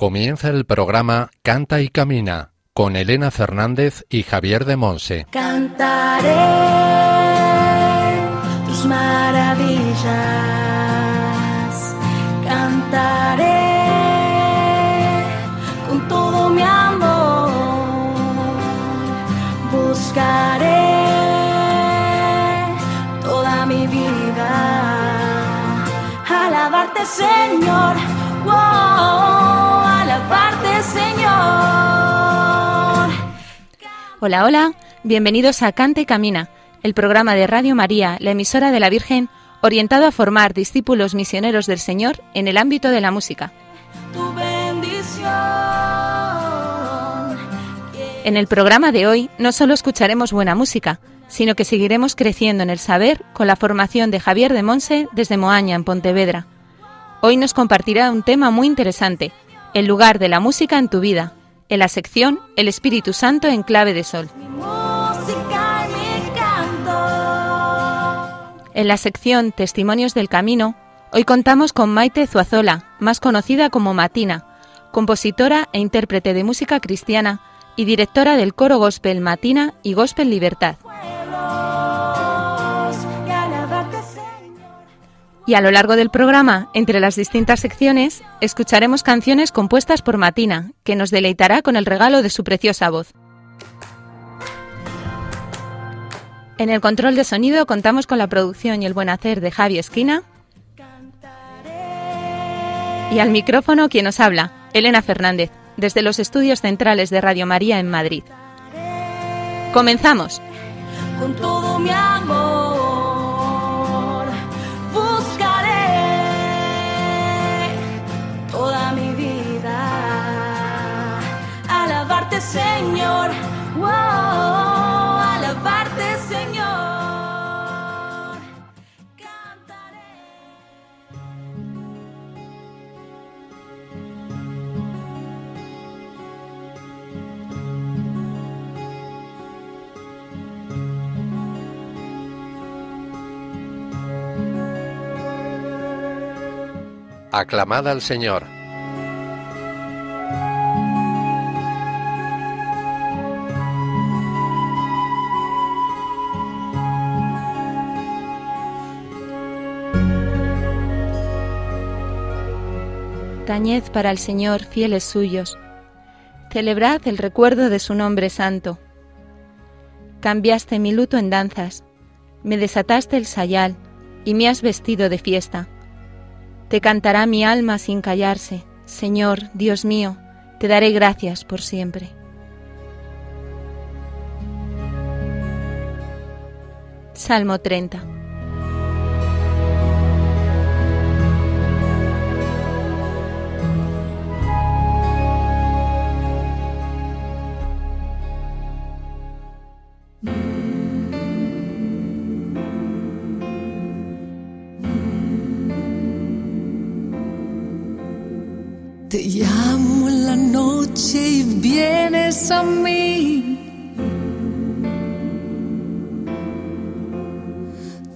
Comienza el programa Canta y Camina con Elena Fernández y Javier de Monse. Cantaré tus maravillas, cantaré con todo mi amor, buscaré toda mi vida, alabarte Señor, Hola, hola, bienvenidos a Cante y Camina, el programa de Radio María, la emisora de la Virgen, orientado a formar discípulos misioneros del Señor en el ámbito de la música. tu bendición. En el programa de hoy no solo escucharemos buena música, sino que seguiremos creciendo en el saber con la formación de Javier de Monse desde Moaña, en Pontevedra. Hoy nos compartirá un tema muy interesante, el lugar de la música en tu vida, en la sección El Espíritu Santo en clave de sol. En la sección Testimonios del Camino, hoy contamos con Maite Zuazola, más conocida como Matina, compositora e intérprete de música cristiana y directora del coro gospel Matina y Gospel Libertad. Y a lo largo del programa, entre las distintas secciones, escucharemos canciones compuestas por Matina, que nos deleitará con el regalo de su preciosa voz. En el control de sonido contamos con la producción y el buen hacer de Javi Esquina. Y al micrófono quien nos habla, Elena Fernández, desde los estudios centrales de Radio María en Madrid. Comenzamos. con todo mi amor. Wow, alabarte, Señor. Cantaré. Aclamad al Señor. Para el Señor, fieles suyos. Celebrad el recuerdo de su nombre santo. Cambiaste mi luto en danzas, me desataste el sayal y me has vestido de fiesta. Te cantará mi alma sin callarse. Señor, Dios mío, te daré gracias por siempre. Salmo 30.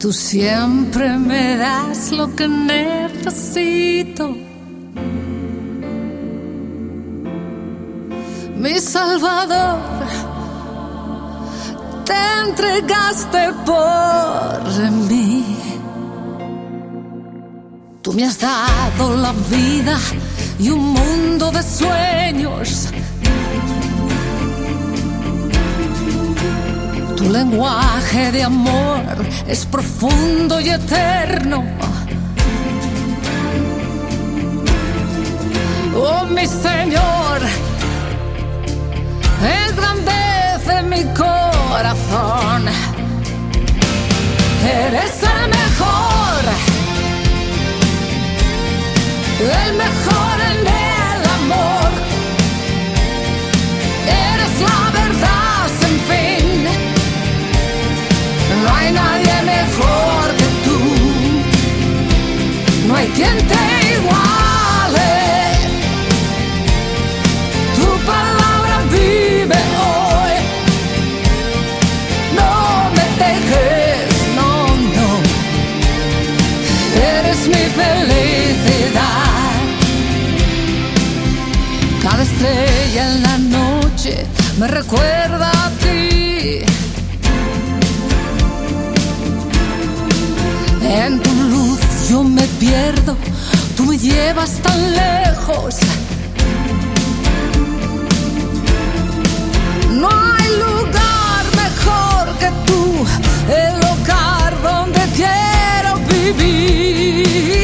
Tú siempre me das lo que necesito. Mi Salvador, te entregaste por mí. Tú me has dado la vida y un mundo de sueños. Tu lenguaje de amor es profundo y eterno. Oh mi Señor, engrandece mi corazón. Eres el mejor el mejor en el amor. Eres la verdad No hay nadie mejor que tú. No hay quien te iguale. Tu palabra vive hoy. No me dejes, no, no. Eres mi felicidad. me recuerda a ti. Tú me llevas tan lejos. No hay lugar mejor que tú, el hogar donde quiero vivir.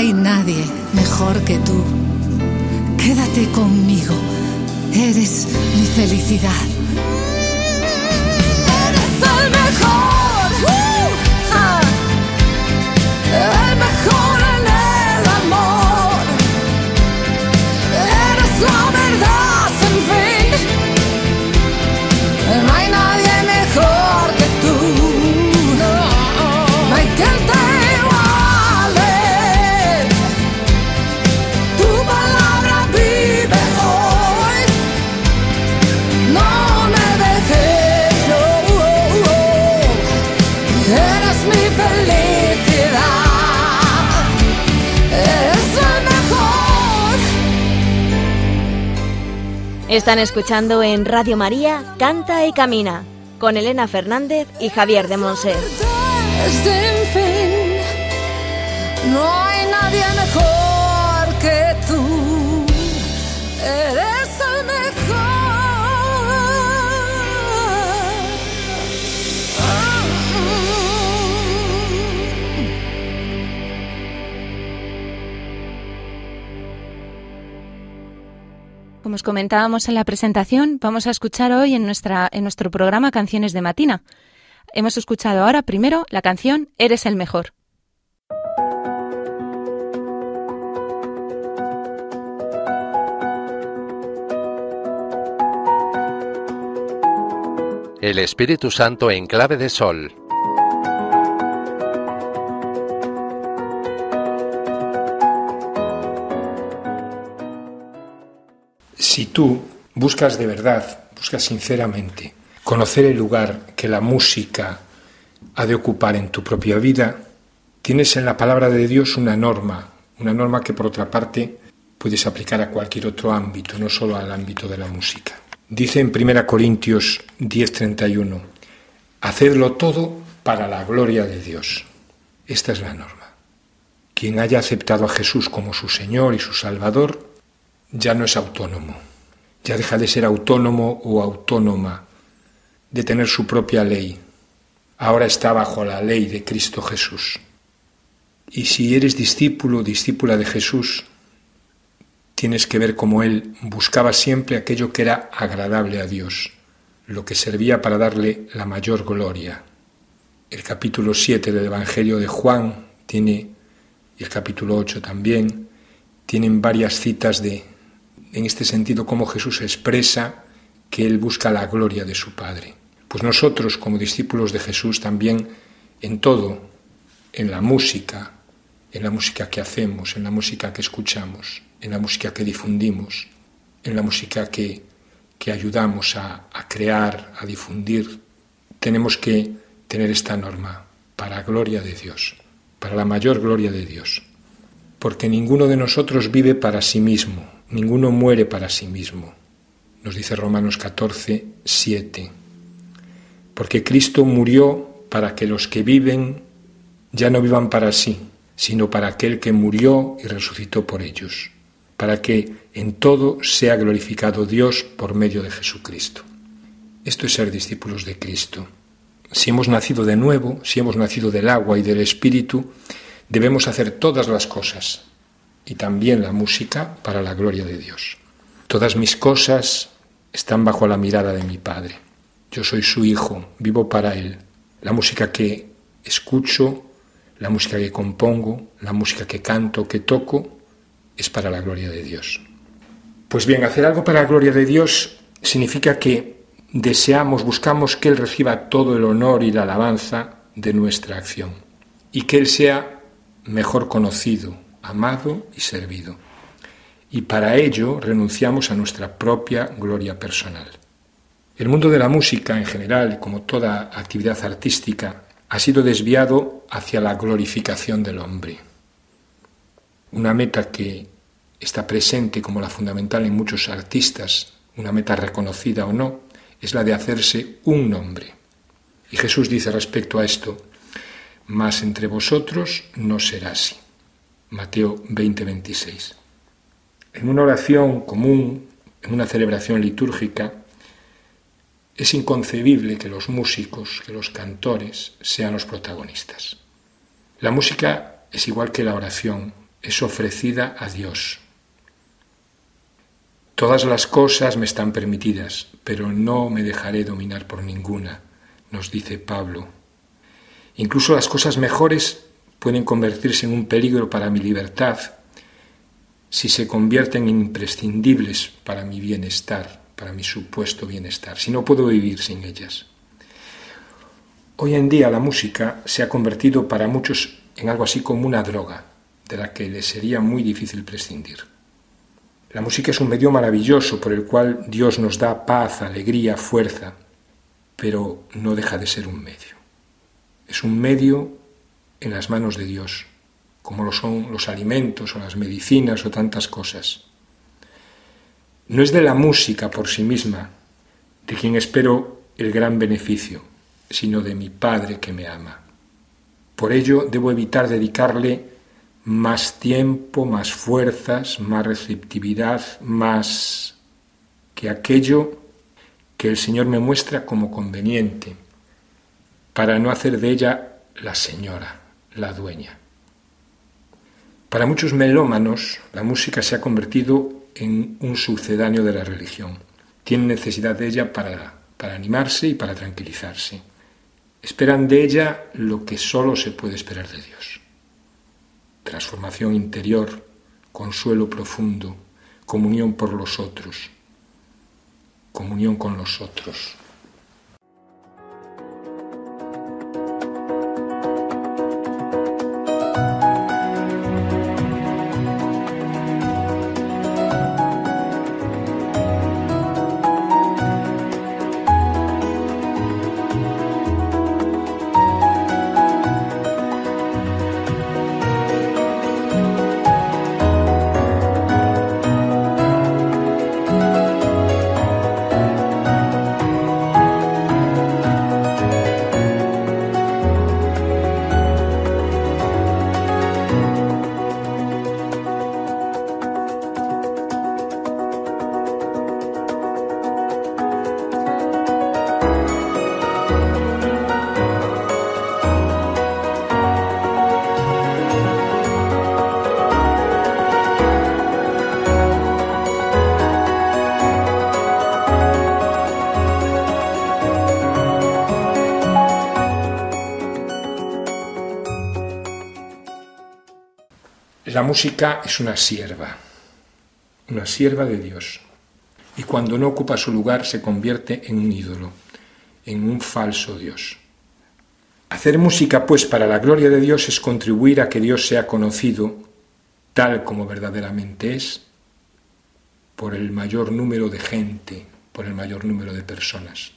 Hay nadie mejor que tú. Quédate conmigo. Eres mi felicidad. Están escuchando en Radio María Canta y Camina con Elena Fernández y Javier de fin, no hay nadie mejor Como os comentábamos en la presentación, vamos a escuchar hoy en, nuestra, en nuestro programa Canciones de Matina. Hemos escuchado ahora primero la canción Eres el mejor. El Espíritu Santo en clave de sol. Si tú buscas de verdad, buscas sinceramente conocer el lugar que la música ha de ocupar en tu propia vida, tienes en la palabra de Dios una norma, una norma que por otra parte puedes aplicar a cualquier otro ámbito, no solo al ámbito de la música. Dice en 1 Corintios 10:31, hacedlo todo para la gloria de Dios. Esta es la norma. Quien haya aceptado a Jesús como su Señor y su Salvador, ya no es autónomo, ya deja de ser autónomo o autónoma, de tener su propia ley. Ahora está bajo la ley de Cristo Jesús. Y si eres discípulo o discípula de Jesús, tienes que ver cómo Él buscaba siempre aquello que era agradable a Dios, lo que servía para darle la mayor gloria. El capítulo 7 del Evangelio de Juan tiene, y el capítulo 8 también, tienen varias citas de, en este sentido, cómo Jesús expresa que Él busca la gloria de su Padre. Pues nosotros, como discípulos de Jesús, también en todo, en la música, en la música que hacemos, en la música que escuchamos, en la música que difundimos, en la música que, que ayudamos a, a crear, a difundir, tenemos que tener esta norma para gloria de Dios, para la mayor gloria de Dios. Porque ninguno de nosotros vive para sí mismo, ninguno muere para sí mismo. Nos dice Romanos 14, 7. Porque Cristo murió para que los que viven ya no vivan para sí, sino para aquel que murió y resucitó por ellos, para que en todo sea glorificado Dios por medio de Jesucristo. Esto es ser discípulos de Cristo. Si hemos nacido de nuevo, si hemos nacido del agua y del Espíritu, debemos hacer todas las cosas, y también la música, para la gloria de Dios. Todas mis cosas están bajo la mirada de mi Padre. Yo soy su Hijo, vivo para Él. La música que escucho la música que compongo, la música que canto, que toco, es para la gloria de Dios. Pues bien, hacer algo para la gloria de Dios significa que deseamos, buscamos que Él reciba todo el honor y la alabanza de nuestra acción y que Él sea mejor conocido, amado y servido. Y para ello renunciamos a nuestra propia gloria personal. El mundo de la música en general, como toda actividad artística, ha sido desviado hacia la glorificación del hombre. Una meta que está presente como la fundamental en muchos artistas, una meta reconocida o no, es la de hacerse un nombre. Y Jesús dice respecto a esto, mas entre vosotros no será así. Mateo 20, 26. En una oración común, en una celebración litúrgica, es inconcebible que los músicos, que los cantores sean los protagonistas. La música es igual que la oración, es ofrecida a Dios. Todas las cosas me están permitidas, pero no me dejaré dominar por ninguna, nos dice Pablo. Incluso las cosas mejores pueden convertirse en un peligro para mi libertad si se convierten en imprescindibles para mi bienestar para mi supuesto bienestar, si no puedo vivir sin ellas. Hoy en día la música se ha convertido para muchos en algo así como una droga, de la que les sería muy difícil prescindir. La música es un medio maravilloso por el cual Dios nos da paz, alegría, fuerza, pero no deja de ser un medio. Es un medio en las manos de Dios, como lo son los alimentos o las medicinas o tantas cosas. No es de la música por sí misma, de quien espero el gran beneficio, sino de mi Padre que me ama. Por ello debo evitar dedicarle más tiempo, más fuerzas, más receptividad, más que aquello que el Señor me muestra como conveniente, para no hacer de ella la señora, la dueña. Para muchos melómanos, la música se ha convertido en un sucedáneo de la religión. Tienen necesidad de ella para, para animarse y para tranquilizarse. Esperan de ella lo que solo se puede esperar de Dios. Transformación interior, consuelo profundo, comunión por los otros, comunión con los otros. La música es una sierva, una sierva de Dios. Y cuando no ocupa su lugar se convierte en un ídolo, en un falso Dios. Hacer música, pues, para la gloria de Dios es contribuir a que Dios sea conocido tal como verdaderamente es por el mayor número de gente, por el mayor número de personas.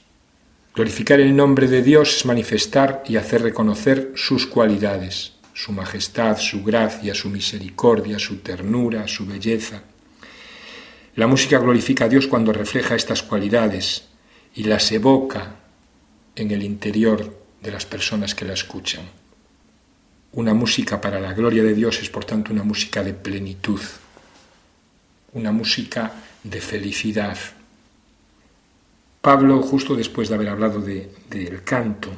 Glorificar el nombre de Dios es manifestar y hacer reconocer sus cualidades, su majestad, su gracia, su misericordia, su ternura, su belleza. La música glorifica a Dios cuando refleja estas cualidades y las evoca en el interior de las personas que la escuchan. Una música para la gloria de Dios es por tanto una música de plenitud, una música de felicidad. Pablo, justo después de haber hablado del canto,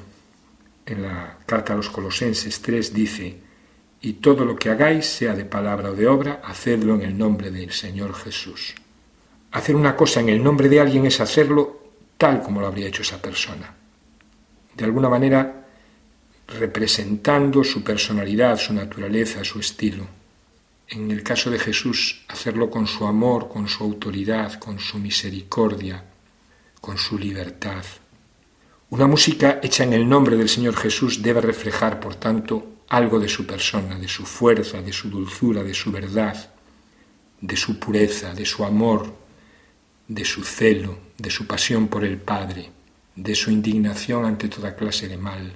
en la carta a los Colosenses 3 dice, y todo lo que hagáis, sea de palabra o de obra, hacedlo en el nombre del Señor Jesús. Hacer una cosa en el nombre de alguien es hacerlo tal como lo habría hecho esa persona. De alguna manera, representando su personalidad, su naturaleza, su estilo. En el caso de Jesús, hacerlo con su amor, con su autoridad, con su misericordia, con su libertad. Una música hecha en el nombre del Señor Jesús debe reflejar, por tanto, algo de su persona, de su fuerza, de su dulzura, de su verdad, de su pureza, de su amor, de su celo, de su pasión por el Padre, de su indignación ante toda clase de mal.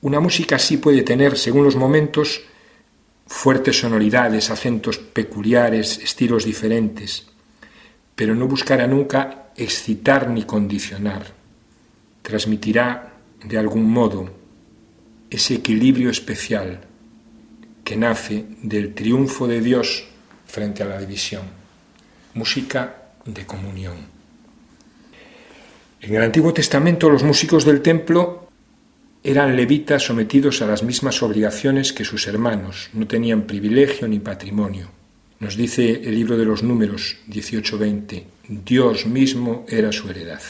Una música así puede tener, según los momentos, fuertes sonoridades, acentos peculiares, estilos diferentes, pero no buscará nunca excitar ni condicionar transmitirá de algún modo ese equilibrio especial que nace del triunfo de Dios frente a la división. Música de comunión. En el Antiguo Testamento los músicos del templo eran levitas sometidos a las mismas obligaciones que sus hermanos, no tenían privilegio ni patrimonio. Nos dice el libro de los números 18:20, Dios mismo era su heredad.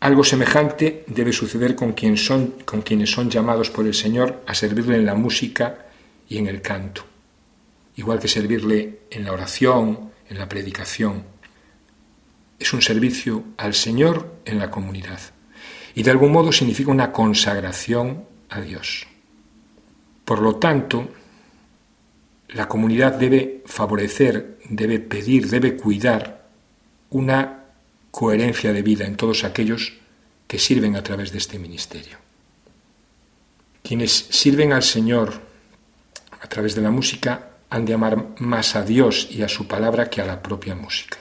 Algo semejante debe suceder con, son, con quienes son llamados por el Señor a servirle en la música y en el canto, igual que servirle en la oración, en la predicación. Es un servicio al Señor en la comunidad y de algún modo significa una consagración a Dios. Por lo tanto, la comunidad debe favorecer, debe pedir, debe cuidar una coherencia de vida en todos aquellos que sirven a través de este ministerio. Quienes sirven al Señor a través de la música han de amar más a Dios y a su palabra que a la propia música.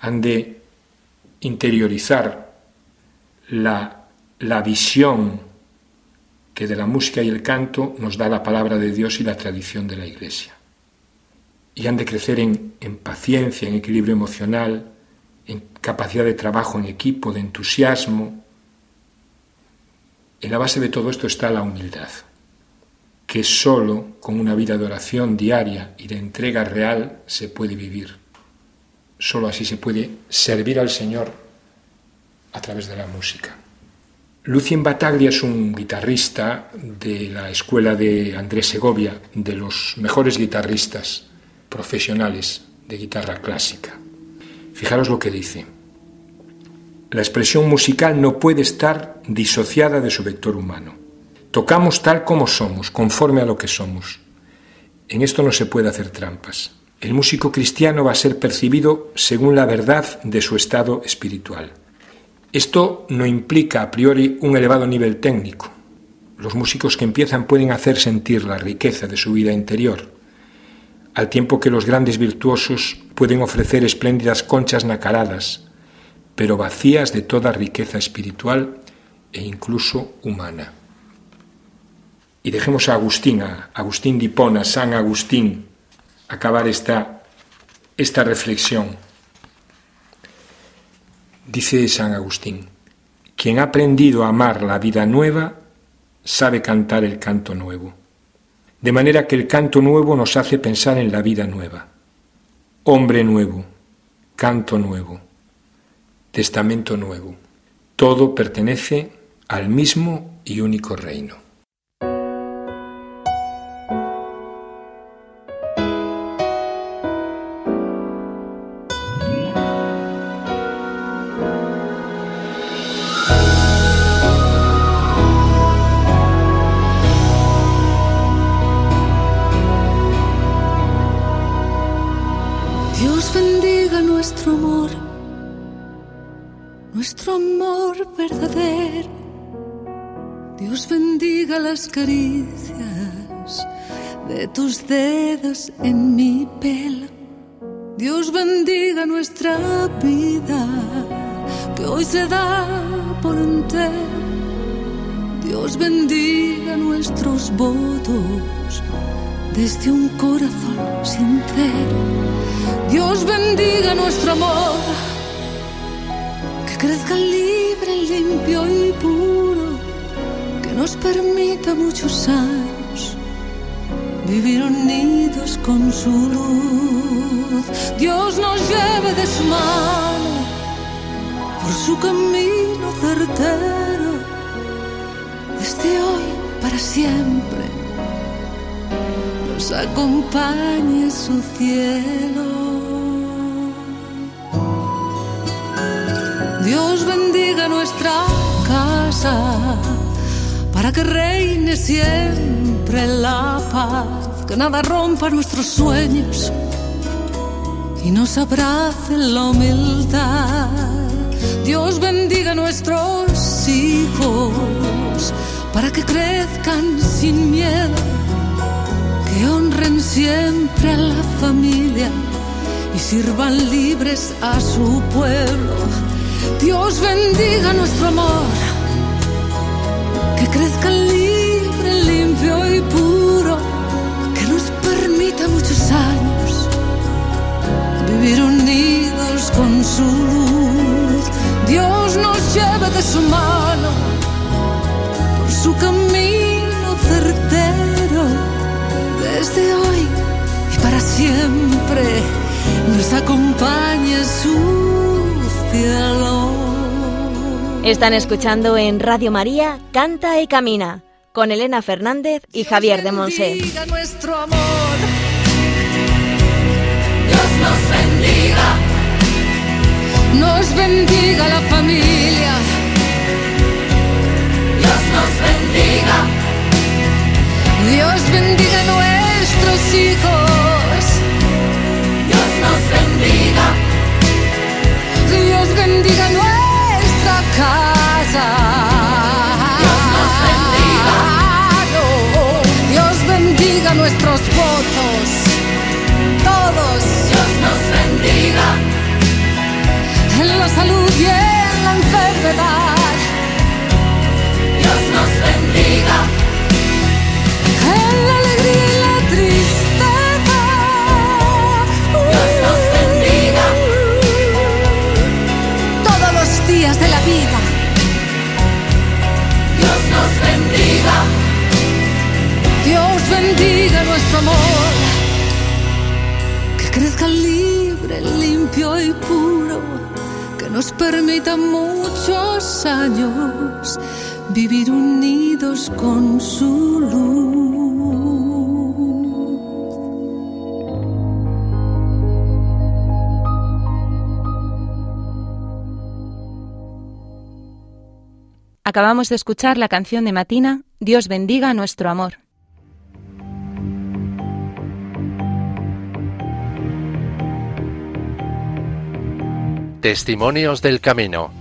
Han de interiorizar la, la visión que de la música y el canto nos da la palabra de Dios y la tradición de la Iglesia y han de crecer en, paciencia, en equilibrio emocional, en capacidad de trabajo en equipo, de entusiasmo. En la base de todo esto está la humildad, que solo con una vida de oración diaria y de entrega real se puede vivir. Solo así se puede servir al Señor a través de la música. Lucien Bataglia es un guitarrista de la escuela de Andrés Segovia, de los mejores guitarristas profesionales de guitarra clásica. Fijaros lo que dice. La expresión musical no puede estar disociada de su vector humano. Tocamos tal como somos, conforme a lo que somos. En esto no se puede hacer trampas. El músico cristiano va a ser percibido según la verdad de su estado espiritual. Esto no implica a priori un elevado nivel técnico. Los músicos que empiezan pueden hacer sentir la riqueza de su vida interior, al tiempo que los grandes virtuosos pueden ofrecer espléndidas conchas nacaradas, pero vacías de toda riqueza espiritual e incluso humana. Y dejemos a Agustín, a Agustín de Hipona, San Agustín, acabar esta, esta reflexión. Dice San Agustín, quien ha aprendido a amar la vida nueva, sabe cantar el canto nuevo de manera que el canto nuevo nos hace pensar en la vida nueva. Hombre nuevo, canto nuevo, testamento nuevo. Todo pertenece al mismo y único reino. Las caricias de tus dedos en mi pelo. Dios bendiga nuestra vida, que hoy se da por entero. Dios bendiga nuestros votos desde un corazón sincero. Dios bendiga nuestro amor, crezca libre, limpio y puro, que nos permita muchos años vivir unidos con su luz. Dios nos lleve de su mano por su camino certero, desde hoy para siempre nos acompañe su cielo. Dios bendiga nuestra casa para que reine siempre la paz, que nada rompa nuestros sueños y nos abrace la humildad. Dios bendiga nuestros hijos para que crezcan sin miedo, que honren siempre a la familia y sirvan libres a su pueblo. Dios bendiga nuestro amor, que crezca libre, limpio y puro, que nos permita muchos años vivir unidos con su luz. Dios nos lleve de su mano por su camino certero, desde hoy y para siempre nos acompañe su cielo. Están escuchando en Radio María Canta y Camina con Elena Fernández y Javier de Monse. Nuestro amor. Dios nos bendiga, Nos bendiga la familia, Dios nos bendiga, Dios bendiga nuestros hijos, bendiga nuestra casa. Dios nos bendiga. No, Dios bendiga nuestros votos, todos, Dios nos bendiga, en la salud y en la enfermedad, Dios nos bendiga, Dios bendiga nuestro amor, que crezca libre, limpio y puro, que nos permita muchos años vivir unidos con su luz. Acabamos de escuchar la canción de Matina, Dios bendiga nuestro amor. Testimonios del Camino.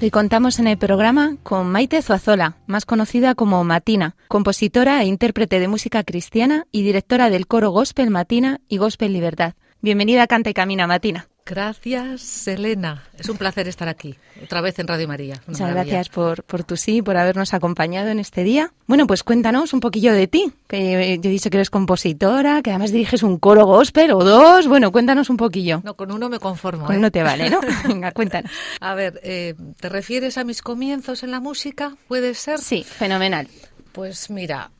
Y contamos en el programa con Maite Zuazola, más conocida como Matina, compositora e intérprete de música cristiana y directora del coro Gospel Matina y Gospel Libertad. Bienvenida a Canta y Camina, Matina. Gracias, Elena. Es un placer estar aquí, otra vez en Radio María. Una Muchas maravilla. gracias por, por tu sí, por habernos acompañado en este día. Bueno, pues cuéntanos un poquillo de ti, que yo he dicho que eres compositora, que además diriges un coro gospel o dos. Bueno, cuéntanos un poquillo. No, con uno me conformo. Pues ¿eh? no te vale, ¿no? Venga, cuéntanos. A ver, eh, ¿te refieres a mis comienzos en la música? ¿Puede ser? Sí, fenomenal. Pues mira,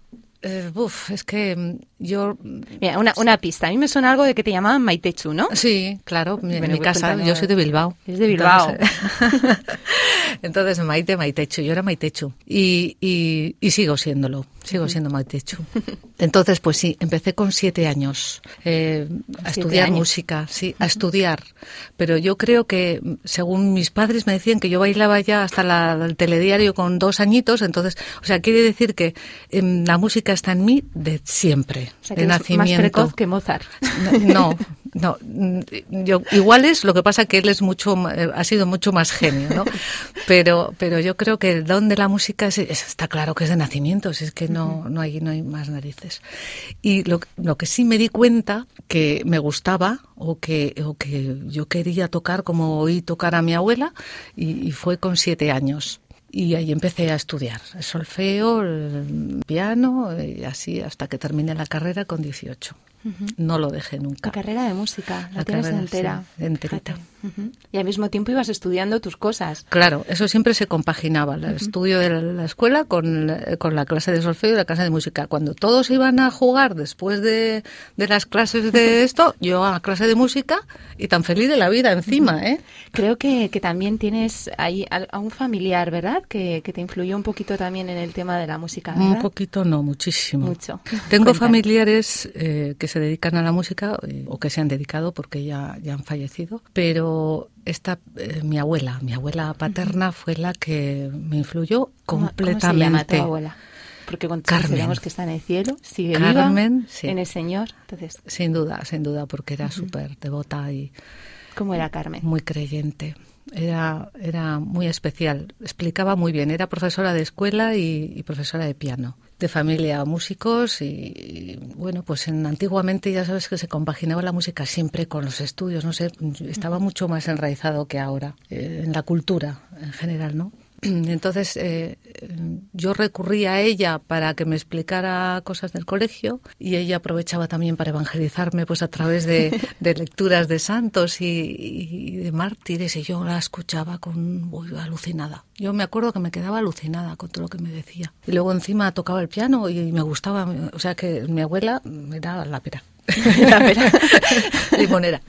eh, uf, es que mm, yo... Mira, una, una pista. A mí me suena algo de que te llamaban Maitechu, ¿no? Sí, claro, en mi casa, yo soy de Bilbao. Es de Bilbao. Entonces, entonces, Maite, Maitechu, yo era Maitechu. Y, y, y sigo siéndolo, sigo siendo Maitechu. Entonces, pues sí, empecé con siete años eh, a Siete estudiar años. música, sí, a estudiar. Pero yo creo que, según mis padres me decían que yo bailaba ya hasta la- el telediario con dos añitos, entonces, o sea, quiere decir que em, la música está en mí de siempre, O sea, que de eres nacimiento. más precoz que Mozart. No, No, mm, yo iguales, lo que pasa que él es mucho, eh, ha sido mucho más genio, ¿no? Pero, pero yo creo que el don de la música es, es- está claro que es de nacimiento, si es que no, no hay, no hay más narices. Y lo, lo que sí me di cuenta que me gustaba o que, o que yo quería tocar como oí tocar a mi abuela y, y fue con siete años. Y ahí empecé a estudiar solfeo, piano y así hasta que terminé la carrera con 18. No lo dejé nunca. La carrera de música, la, La tienes carrera, entera. sí, enterita. Y al mismo tiempo ibas estudiando tus cosas. Claro, eso siempre se compaginaba, el estudio de la, la escuela con, la- con la clase de solfeo y la clase de música. Cuando todos iban a jugar después de, de las clases de esto, yo a clase de música y tan feliz de la vida encima, ¿eh? Creo que, que también tienes ahí a, a un familiar, ¿verdad? Que, que te influyó un poquito también en el tema de la música, ¿verdad? Un poquito no, muchísimo. Mucho. Tengo Cuéntame. familiares eh, que se dedican a la música eh, o que se han dedicado porque ya, ya han fallecido, pero esta, eh, mi abuela, mi abuela paterna fue la que me influyó ¿Cómo- completamente. ¿Cómo se llama tu abuela? Porque con Carmen. sabemos que está en el cielo, sigue Carmen, viva sí. en el Señor. Entonces, Sin duda, sin duda, porque era súper devota y ¿cómo era Carmen? muy creyente. Era, era muy especial. Explicaba muy bien. Era profesora de escuela y, y profesora de piano. De familia músicos y, y, bueno, pues en, antiguamente ya sabes que se compaginaba la música siempre con los estudios. No sé, estaba mucho más enraizado que ahora eh, en la cultura en general, ¿no? Entonces eh, yo recurría a ella para que me explicara cosas del colegio y ella aprovechaba también para evangelizarme pues a través de, de lecturas de santos y, y de mártires y yo la escuchaba con uy, alucinada. Yo me acuerdo que me quedaba alucinada con todo lo que me decía. Y luego encima tocaba el piano y me gustaba, o sea que mi abuela era la pera. La pera. Limonera.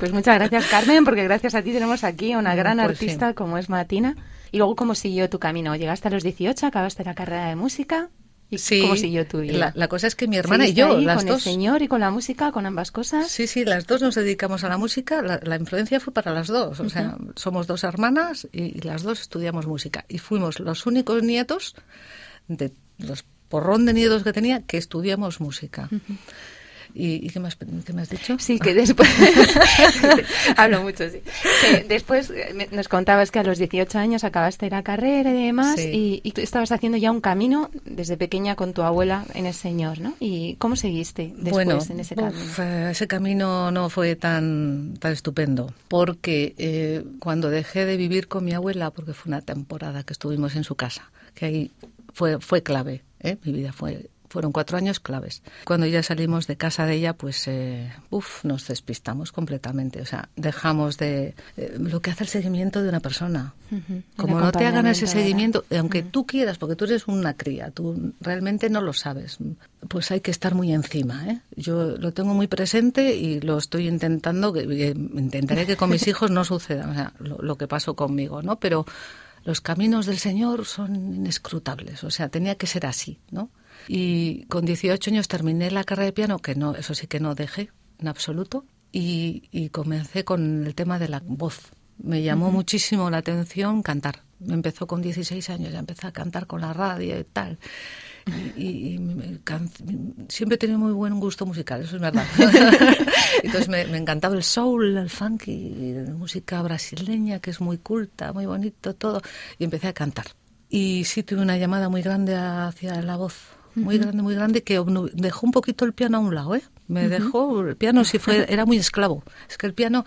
Pues muchas gracias, Carmen, porque gracias a ti tenemos aquí a una gran Pues sí. artista como es Martina. Y luego, ¿cómo siguió tu camino? Llegaste a los 18, acabaste la carrera de música. ¿Y Sí, cómo siguió tu vida? La, la cosa es que mi hermana y ¿Seguiste yo, ahí las con dos, el Señor y con la música, con ambas cosas? Sí, sí, las dos nos dedicamos a la música. La, la influencia fue para las dos. O sea, somos dos hermanas y, y las dos estudiamos música. Y fuimos los únicos nietos de los porrón de nietos que tenía que estudiamos música. ¿Y, y qué, más, qué me has dicho? Sí, que después... Hablo mucho, sí. Que después eh, nos contabas que a los 18 años acabaste la carrera y demás Sí. y, y tú estabas haciendo ya un camino desde pequeña con tu abuela en el Señor, ¿no? ¿Y cómo seguiste después bueno, en ese camino? eh, ese camino no fue tan, tan estupendo, porque eh, cuando dejé de vivir con mi abuela, porque fue una temporada que estuvimos en su casa, que ahí fue, fue clave, ¿eh? mi vida fue fueron cuatro años claves. Cuando ya salimos de casa de ella, pues, eh, uf, nos despistamos completamente. O sea, dejamos de eh, lo que hace el seguimiento de una persona. Como no te hagan ese seguimiento, aunque tú quieras, porque tú eres una cría, tú realmente no lo sabes, pues hay que estar muy encima. ¿eh? Yo lo tengo muy presente y lo estoy intentando, que, intentaré que con mis hijos no suceda o sea, lo, lo que pasó conmigo, ¿no? Pero los caminos del Señor son inescrutables, o sea, tenía que ser así, ¿no? Y con 18 años terminé la carrera de piano, que no, eso sí que no dejé en absoluto, y, y comencé con el tema de la voz. Me llamó muchísimo la atención cantar. Me empezó con 16 años, ya empecé a cantar con la radio y tal. Y, y- y me can- siempre he tenido muy buen gusto musical, eso es verdad. Entonces me, me encantaba el soul, el funk y la música brasileña, que es muy culta, muy bonito todo. Y empecé a cantar. Y sí tuve una llamada muy grande hacia la voz, muy grande, muy grande, que dejó un poquito el piano a un lado, ¿eh? Me dejó, el piano sí fue, era muy esclavo. Es que el piano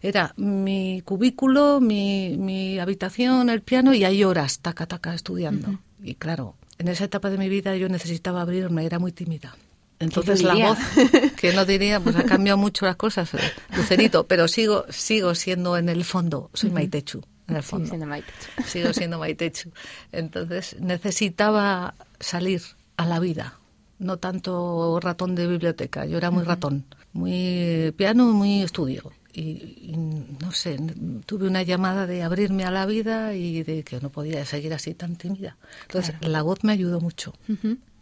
era mi cubículo, mi, mi habitación, el piano, y hay horas, taca, taca, estudiando. Y claro, en esa etapa de mi vida yo necesitaba abrirme, era muy tímida. Entonces la voz, que no diría, pues ha cambiado mucho las cosas, eh, Lucerito, pero sigo, sigo siendo en el fondo, soy Maitechu, en el fondo. siendo Maite. Sigo siendo Maitechu. Entonces necesitaba salir a la vida, no tanto ratón de biblioteca, yo era muy ratón, muy piano, muy estudio. Y, y no sé, tuve una llamada de abrirme a la vida y de que no podía seguir así tan tímida. Entonces la voz me ayudó mucho.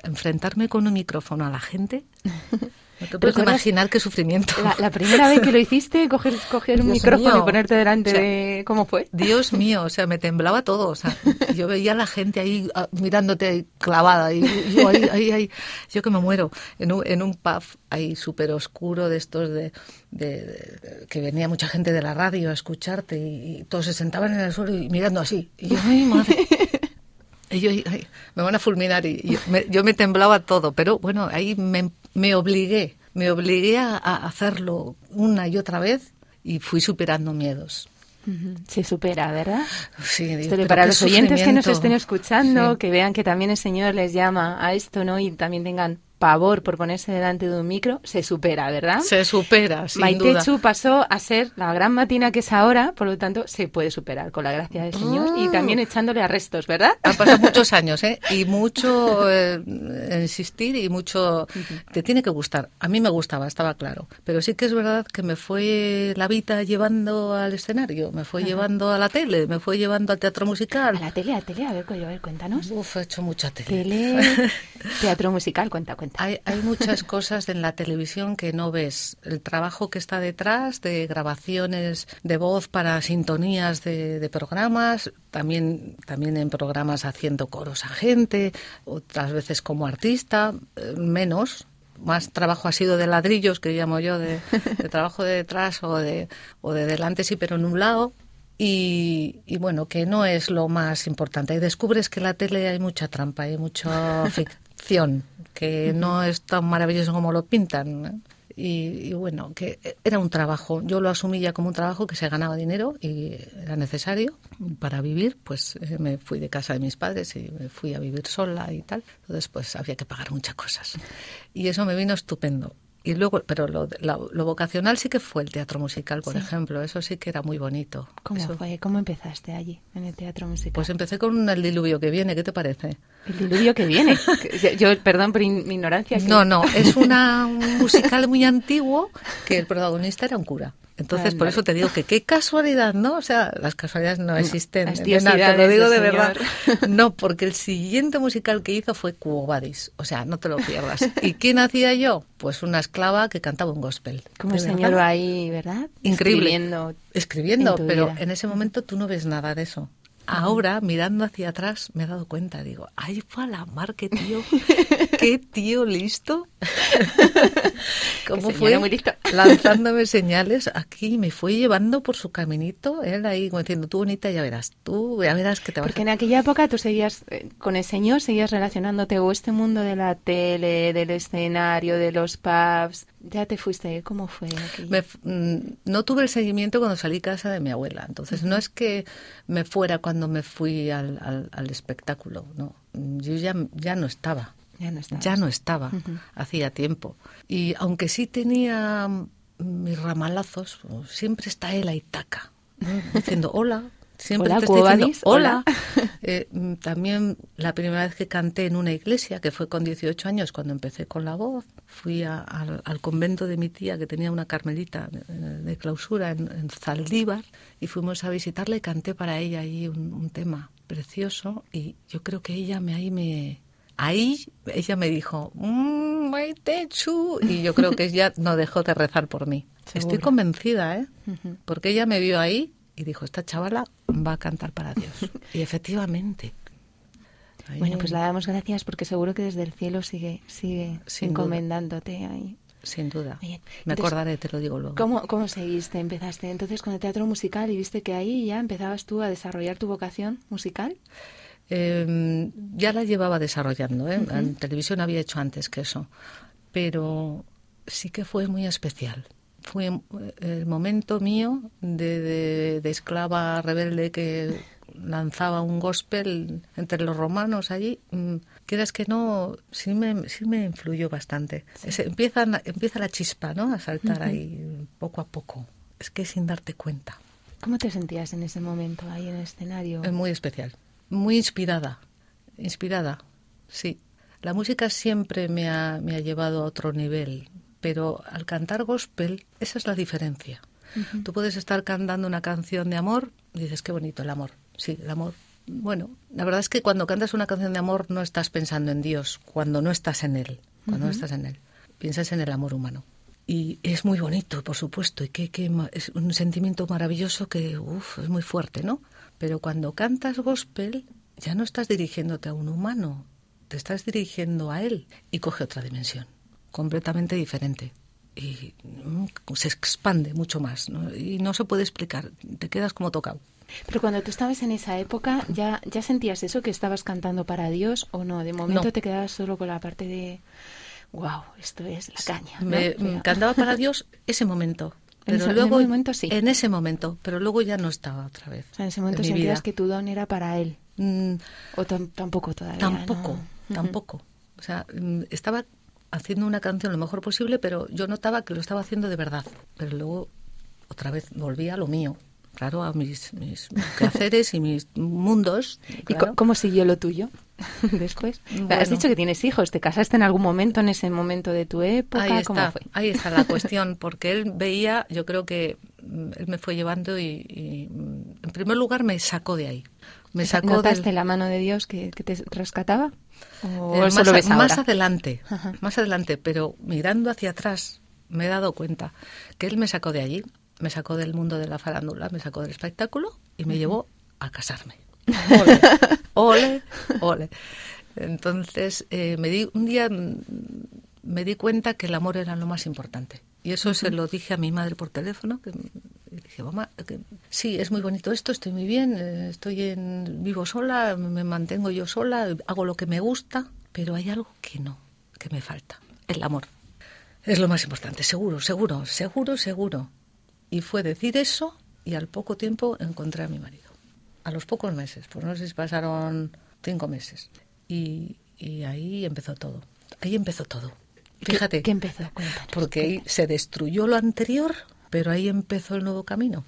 Enfrentarme con un micrófono a la gente No te puedes ¿Recuerdas imaginar qué sufrimiento. La, la primera vez que lo hiciste, coger, coger un micrófono mío. y ponerte delante O sea, de... ¿Cómo fue? Dios mío, o sea, me temblaba todo. O sea, yo veía a la gente ahí ah, mirándote ahí clavada y yo ahí, ahí, ahí, yo que me muero en un, en un pub ahí súper oscuro de estos de, de- de- que venía mucha gente de la radio a escucharte y, y todos se sentaban en el suelo y mirando así. Y yo, ay, madre. Y yo, ay, me van a fulminar y, y yo, me, yo me temblaba todo, pero bueno, ahí me, me obligué, me obligué a, a hacerlo una y otra vez y fui superando miedos. Se supera, ¿verdad? Sí, Esto para los oyentes que nos estén escuchando, Sí. que vean que también el Señor les llama a esto, ¿no? Y también tengan pavor por ponerse delante de un micro, se supera, ¿verdad? Se supera, sin Maite duda. Chu pasó a ser la gran matina que es ahora, por lo tanto se puede superar con la gracia del Señor y Ah. también echándole arrestos, ¿verdad? Han pasado muchos años, ¿eh? Y mucho eh, insistir y mucho... Te tiene que gustar. A mí me gustaba, estaba claro. Pero sí que es verdad que me fue la vida llevando al escenario, me fue llevando a la tele, me fue llevando al teatro A musical. la tele, a tele, a ver, a ver, cuéntanos. Uf, he hecho mucha tele. Tele, teatro musical, cuenta, cuenta. Hay, hay muchas cosas en la televisión que no ves. El trabajo que está detrás de grabaciones de voz para sintonías de, de programas, también, también en programas haciendo coros a gente, otras veces como artista, eh, menos. Más trabajo ha sido de ladrillos, que llamo yo, de, de trabajo de detrás o de, o de delante, sí, pero en un lado. Y, y bueno, que no es lo más importante. Y descubres que en la tele hay mucha trampa, hay mucha ficción, que no es tan maravilloso como lo pintan. Y, y bueno, que era un trabajo. Yo lo asumí ya como un trabajo que se ganaba dinero y era necesario para vivir. Pues eh, me fui de casa de mis padres y me fui a vivir sola y tal. Entonces, pues había que pagar muchas cosas. Y eso me vino estupendo. Y luego, pero lo, la- lo vocacional sí que fue el teatro musical, por Sí. ejemplo. Eso sí que era muy bonito. ¿Cómo Eso- fue? ¿Cómo empezaste allí, en el teatro musical? Pues empecé con el diluvio que viene. ¿Qué te parece? el diluvio que viene. Yo, perdón por in- mi ignorancia. que- No, no, es una, un musical muy antiguo que el protagonista era un cura. Entonces, por eso te digo que qué casualidad, ¿no? O sea, las casualidades no existen. las Elena, te lo digo de verdad. Señor. No, porque el siguiente musical que hizo fue Cubo Vadis. O sea, no te lo pierdas. ¿Y quién hacía yo? Pues una esclava que cantaba un gospel. Como el señor ahí, ¿verdad? Increíble. Escribiendo. Escribiendo, en pero vida. en ese momento tú no ves nada de eso. Ahora, mirando hacia atrás, me he dado cuenta, digo, ay, fue a la mar, qué tío, qué tío listo. ¿Cómo fue? muy listo. Lanzándome señales aquí, me fue llevando por su caminito, él ahí como diciendo, tú bonita, ya verás, tú ya verás que te vas Porque a... en aquella época tú seguías eh, con el Señor, seguías relacionándote o este mundo de la tele, del escenario, de los pubs. Ya te fuiste, ¿cómo fue? Me mm, no tuve el seguimiento cuando salí casa de mi abuela. Entonces, no es que me fuera cuando me fui al, al- al espectáculo, no. Yo ya, ya no estaba. Ya no estabas. Ya no estaba, hacía tiempo. Y aunque sí tenía mis ramalazos, pues, siempre está él ahí taca, ¿no? diciendo hola. Siempre Hola, te está diciendo hola. hola. Eh, mm, también la primera vez que canté en una iglesia, que fue con 18 años, cuando empecé con la voz, fui a- al, al convento de mi tía, que tenía una carmelita de, de clausura en, en Zaldívar, y fuimos a visitarla y canté para ella ahí un, un tema precioso. Y yo creo que ella me ahí me, Ahí ella me dijo, mmm, Maite Chu", y yo creo que ella no dejó de rezar por mí. Estoy convencida, ¿eh? Porque ella me vio ahí y dijo, esta chavala va a cantar para Dios. y efectivamente. Ahí- Bueno, pues le damos gracias porque seguro que desde el cielo sigue, sigue Sin duda. encomendándote ahí. Sin duda. Bien. Me Entonces, acordaré, te lo digo luego. ¿Cómo, ¿Cómo seguiste? ¿Empezaste entonces con el teatro musical y viste que ahí ya empezabas tú a desarrollar tu vocación musical? Eh, ya la llevaba desarrollando, ¿eh? En televisión había hecho antes que eso, pero sí que fue muy especial. Fue eh, el momento mío de, de- de esclava rebelde que lanzaba un gospel entre los romanos allí. Mm, Quieras que no, sí me, sí me influyó bastante. Es- empieza, empieza la chispa, ¿no? A saltar ahí poco a poco. Es que sin darte cuenta. ¿Cómo te sentías en ese momento ahí en el escenario? Es muy especial, muy inspirada, inspirada, sí. La música siempre me ha, me ha llevado a otro nivel, pero al cantar gospel, esa es la diferencia. Tú puedes estar cantando una canción de amor y dices, qué bonito el amor. Sí, el amor. Bueno, la verdad es que cuando cantas una canción de amor no estás pensando en Dios, cuando no estás en Él, cuando no estás en Él. piensas en el amor humano. Y es muy bonito, por supuesto, y que, que es un sentimiento maravilloso que uf, es muy fuerte, ¿no? Pero cuando cantas gospel, ya no estás dirigiéndote a un humano, te estás dirigiendo a él y coge otra dimensión, completamente diferente. Y mm, se expande mucho más, ¿no? Y no se puede explicar, te quedas como tocado. Pero cuando tú estabas en esa época, ¿ya, ¿ya sentías eso que estabas cantando para Dios o no? De momento No. te quedabas solo con la parte de, wow, esto es la caña. ¿no? Me Pero- cantaba para Dios ese momento. En Pero en luego, ese momento sí. En ese momento, pero luego ya no estaba otra vez. O sea, en ese momento sentías que tu don era para él. Mm, O tam- tampoco todavía. tampoco, ¿no? tampoco. O sea, mm, estaba haciendo una canción lo mejor posible, pero yo notaba que lo estaba haciendo de verdad. Pero luego otra vez volvía a lo mío. Claro, a mis, mis quehaceres y mis mundos. ¿Y claro. cómo siguió lo tuyo después? Has dicho que tienes hijos. ¿Te casaste en algún momento, en ese momento de tu época? Ahí ¿Cómo está, fue? ahí está la cuestión, porque él veía, yo creo que mm, él me fue llevando y, y, mm, en primer lugar me sacó de ahí. Me sacó ¿Notaste del- la mano de Dios que, que te rescataba? ¿O Eh, más, lo adelante, Ajá. más adelante, pero mirando hacia atrás me he dado cuenta que él me sacó de allí, me sacó del mundo de la farándula, me sacó del espectáculo y me llevó a casarme. Ole, ole, ole. Entonces, eh, me di, un día me di cuenta que el amor era lo más importante. Y eso se lo dije a mi madre por teléfono, que y dije, mamá, sí, es muy bonito esto, estoy muy bien, eh, estoy en, vivo sola, me mantengo yo sola, hago lo que me gusta, pero hay algo que no, que me falta, el amor. Es lo más importante, seguro, seguro, seguro, seguro. Y fue decir eso y al poco tiempo encontré a mi marido. A los pocos meses, pues no sé si pasaron cinco meses. Y ahí empezó todo. Ahí empezó todo. ¿Qué- Fíjate. ¿Qué empezó? Cuéntanos. Porque ahí se destruyó lo anterior, pero ahí empezó el nuevo camino.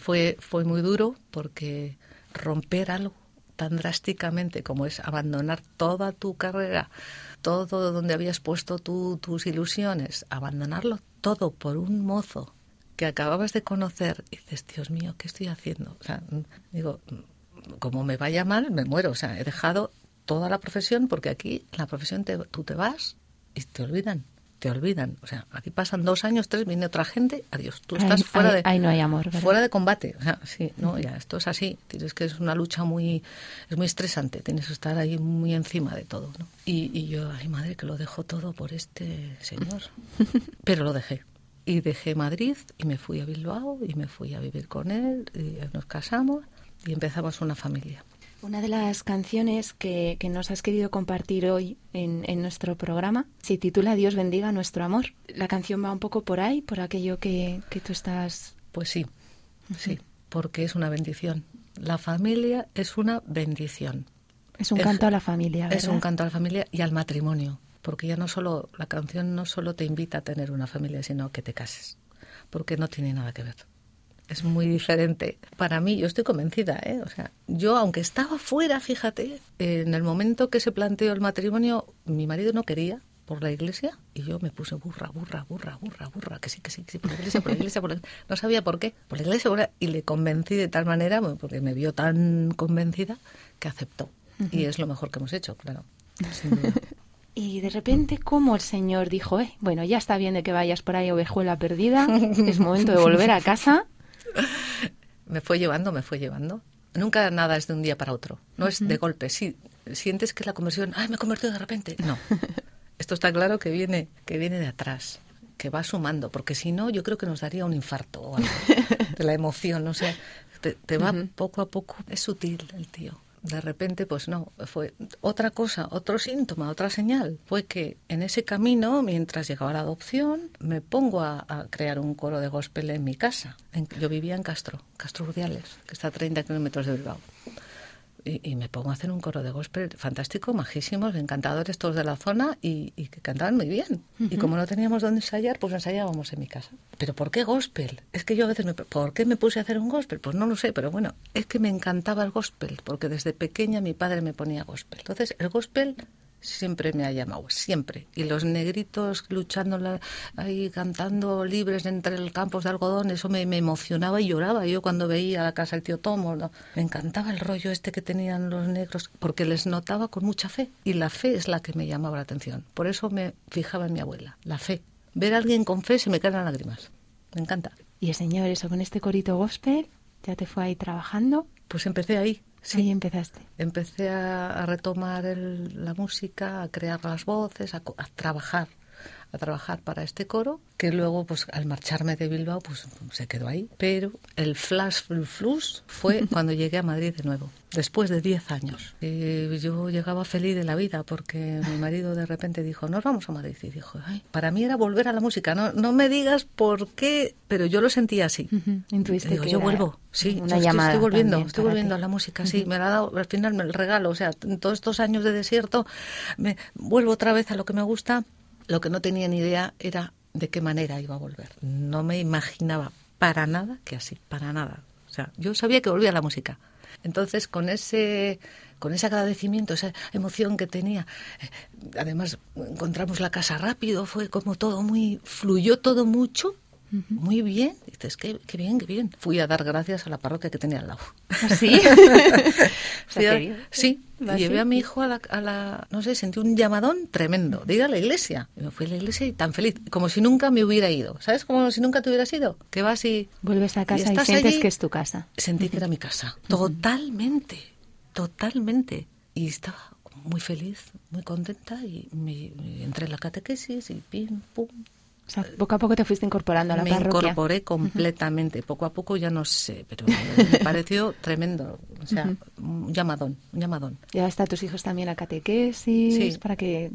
Fue, fue muy duro porque romper algo tan drásticamente como es abandonar toda tu carrera, todo donde habías puesto tú- tus ilusiones, abandonarlo todo por un mozo que acababas de conocer y dices, Dios mío, ¿qué estoy haciendo? O sea, mm, digo, mm, como me vaya mal, me muero. O sea, he dejado toda la profesión porque aquí en la profesión te- tú te vas y te olvidan, te olvidan. O sea, aquí pasan dos años, tres, viene otra gente, adiós. Tú Ahí- estás fuera ahí- de ahí no hay amor, ¿verdad? fuera de combate. O sea, sí, no, ya esto es así. Tienes que es una lucha muy es muy estresante. Tienes que estar ahí muy encima de todo, ¿no? Y, y yo, ay madre, que lo dejo todo por este señor. Pero lo dejé. Y dejé Madrid y me fui a Bilbao y me fui a vivir con él y nos casamos y empezamos una familia. Una de las canciones que, que nos has querido compartir hoy en, en nuestro programa se titula Dios bendiga nuestro amor. La canción va un poco por ahí, por aquello que, que tú estás... Pues sí, sí, porque es una bendición. La familia es una bendición. Es un Es- canto a la familia, ¿verdad? Es un canto a la familia y al matrimonio, porque ya no solo la canción no solo te invita a tener una familia, sino que te cases, porque no tiene nada que ver. Es muy diferente. Para mí, yo estoy convencida, ¿eh? O sea, yo aunque estaba fuera, fíjate, en el momento que se planteó el matrimonio, mi marido no quería por la iglesia y yo me puse burra, burra, burra, burra, burra, que sí, que sí, que sí, por la iglesia, por la iglesia, por la... no sabía por qué, por la iglesia, por la- y le convencí de tal manera, porque me vio tan convencida, que aceptó. Y es lo mejor que hemos hecho, claro. sin duda. Y de repente, como el Señor dijo, eh, bueno, ya está bien de que vayas por ahí ovejuela perdida, es momento de volver a casa. me fue llevando, me fue llevando. Nunca nada es de un día para otro. No es de golpe. Sí, sientes que la conversión, ay, me he convertido de repente. No. Esto está claro que viene, que viene de atrás, que va sumando, porque si no, yo creo que nos daría un infarto o algo de la emoción. O sea, te, te va poco a poco. Es sutil el tío. De repente, pues no, fue otra cosa, otro síntoma, otra señal. Fue que en ese camino, mientras llegaba la adopción, me pongo a, crear un coro de gospel en mi casa. En- yo vivía en Castro, Castro Urdiales, que está a 30 kilómetros de Bilbao. Y, y me pongo a hacer un coro de gospel fantástico, majísimos, encantadores todos de la zona y, y que cantaban muy bien. Y como no teníamos dónde ensayar, pues ensayábamos en mi casa. ¿Pero por qué gospel? Es que yo a veces me... ¿Por qué me puse a hacer un gospel? Pues no lo sé, pero bueno, es que me encantaba el gospel, porque desde pequeña mi padre me ponía gospel. Entonces, el gospel siempre me ha llamado, siempre. Y los negritos luchando la- ahí, cantando libres entre el campos de algodón, eso me, me emocionaba y lloraba. Yo cuando veía la casa del tío Tomo, ¿no? me encantaba el rollo este que tenían los negros, porque les notaba con mucha fe. Y la fe es la que me llamaba la atención. Por eso me fijaba en mi abuela, la fe. Ver a alguien con fe se me caen las lágrimas. Me encanta. Y el señor, eso con este corito gospel, ya te fue ahí trabajando. Pues empecé ahí. Sí. Empezaste. Empecé a, a retomar el- la música, a crear las voces, a, a trabajar, a trabajar para este coro, que luego, pues al marcharme de Bilbao, pues se quedó ahí. Pero el flash, el flus fue cuando llegué a Madrid de nuevo, después de 10 años. Y yo llegaba feliz de la vida porque mi marido de repente dijo, nos vamos a Madrid. Y dijo, Ay, para mí era volver a la música. No, no me digas por qué, pero yo lo sentía así. Intuiste Digo, que yo vuelvo, sí, una yo llamada estoy volviendo, estoy volviendo a la música, sí, me la ha dado, al final me el regalo, o sea, en todos estos años de desierto, me vuelvo otra vez a lo que me gusta, lo que no tenía ni idea era de qué manera iba a volver. No me imaginaba para nada que así, para nada. O sea, yo sabía que volvía a la música. Entonces, con ese con ese agradecimiento, esa emoción que tenía, eh, además encontramos la casa rápido, fue como todo muy fluyó todo mucho muy bien. Dices, qué, qué bien, qué bien. Fui a dar gracias a la parroquia que tenía al lado. ¿Sí? Fui a- qué bien. sí, ¿Va llevé así? a mi hijo a la, a la- no sé, sentí un llamadón tremendo de ir a la iglesia. Y me fui a la iglesia y tan feliz, como si nunca me hubiera ido. ¿Sabes? Como si nunca te hubieras ido. Que vas y... Vuelves a casa y, estás sientes allí, que es tu casa. Sentí que era mi casa. Totalmente, totalmente. Y estaba muy feliz, muy contenta y me, me entré en la catequesis y pim, pum, O sea, poco a poco te fuiste incorporando a la me parroquia. incorporé completamente. Poco a poco ya no sé, pero me pareció tremendo. O sea, un llamadón, un llamadón. Ya está tus hijos también a catequesis Sí. para que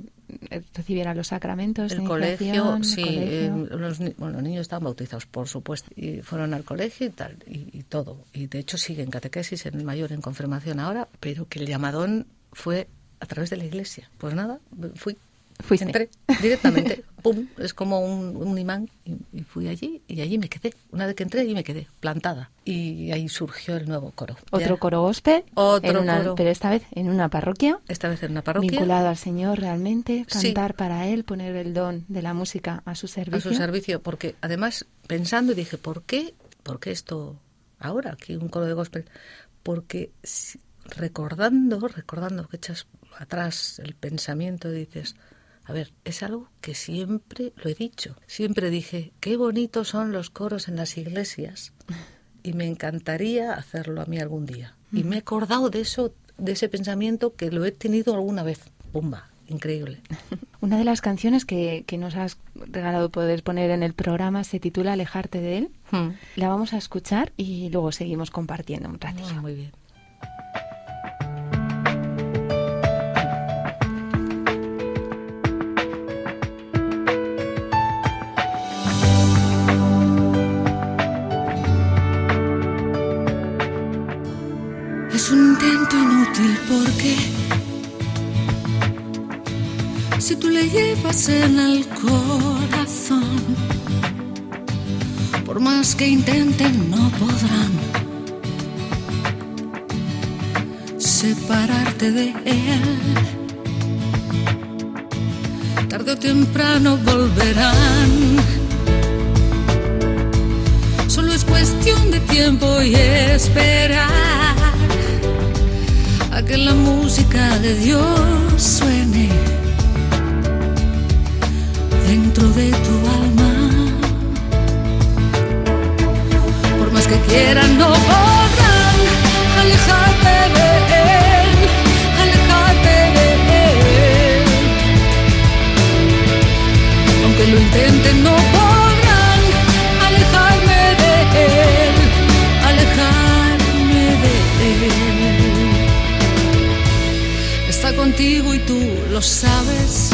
eh, recibieran los sacramentos. de El colegio, el sí, colegio. eh, los, ni- bueno, los niños estaban bautizados, por supuesto, y fueron al colegio y tal, y, y todo. Y de hecho siguen catequesis en el mayor en confirmación ahora, pero que el llamadón fue a través de la iglesia. Pues nada, fui. Fuiste. Entré directamente, pum, es como un, un imán, y, y fui allí y allí me quedé. Una vez que entré, allí me quedé, plantada. Y ahí surgió el nuevo coro. Otro Ya, coro gospel, Otro una- coro. pero esta vez en una parroquia, Esta vez en una parroquia. vinculado al Señor realmente, Sí. cantar para Él, poner el don de la música a su a servicio. su servicio, porque además pensando dije, ¿por qué? ¿Por qué esto ahora aquí un coro de gospel? Porque si- recordando, recordando que echas atrás el pensamiento dices, a ver, es algo que siempre lo he dicho, siempre dije, qué bonitos son los coros en las iglesias y me encantaría hacerlo a mí algún día. Y me he acordado de eso, de ese pensamiento que lo he tenido alguna vez. Pumba, increíble. Una de las canciones que, que nos has regalado poder poner en el programa se titula Alejarte de Él. Hmm. La vamos a escuchar y luego seguimos compartiendo un ratillo. Ah, muy bien. Porque si tú le llevas en el corazón, por más que intenten no podrán separarte de él. Tarde o temprano volverán. Solo es cuestión de tiempo y esperar que la música de Dios suene dentro de tu alma. Por más que quieran, no podrán alejarte de él, alejarte de él. Aunque lo intenten, no podrán Contigo y tú lo sabes.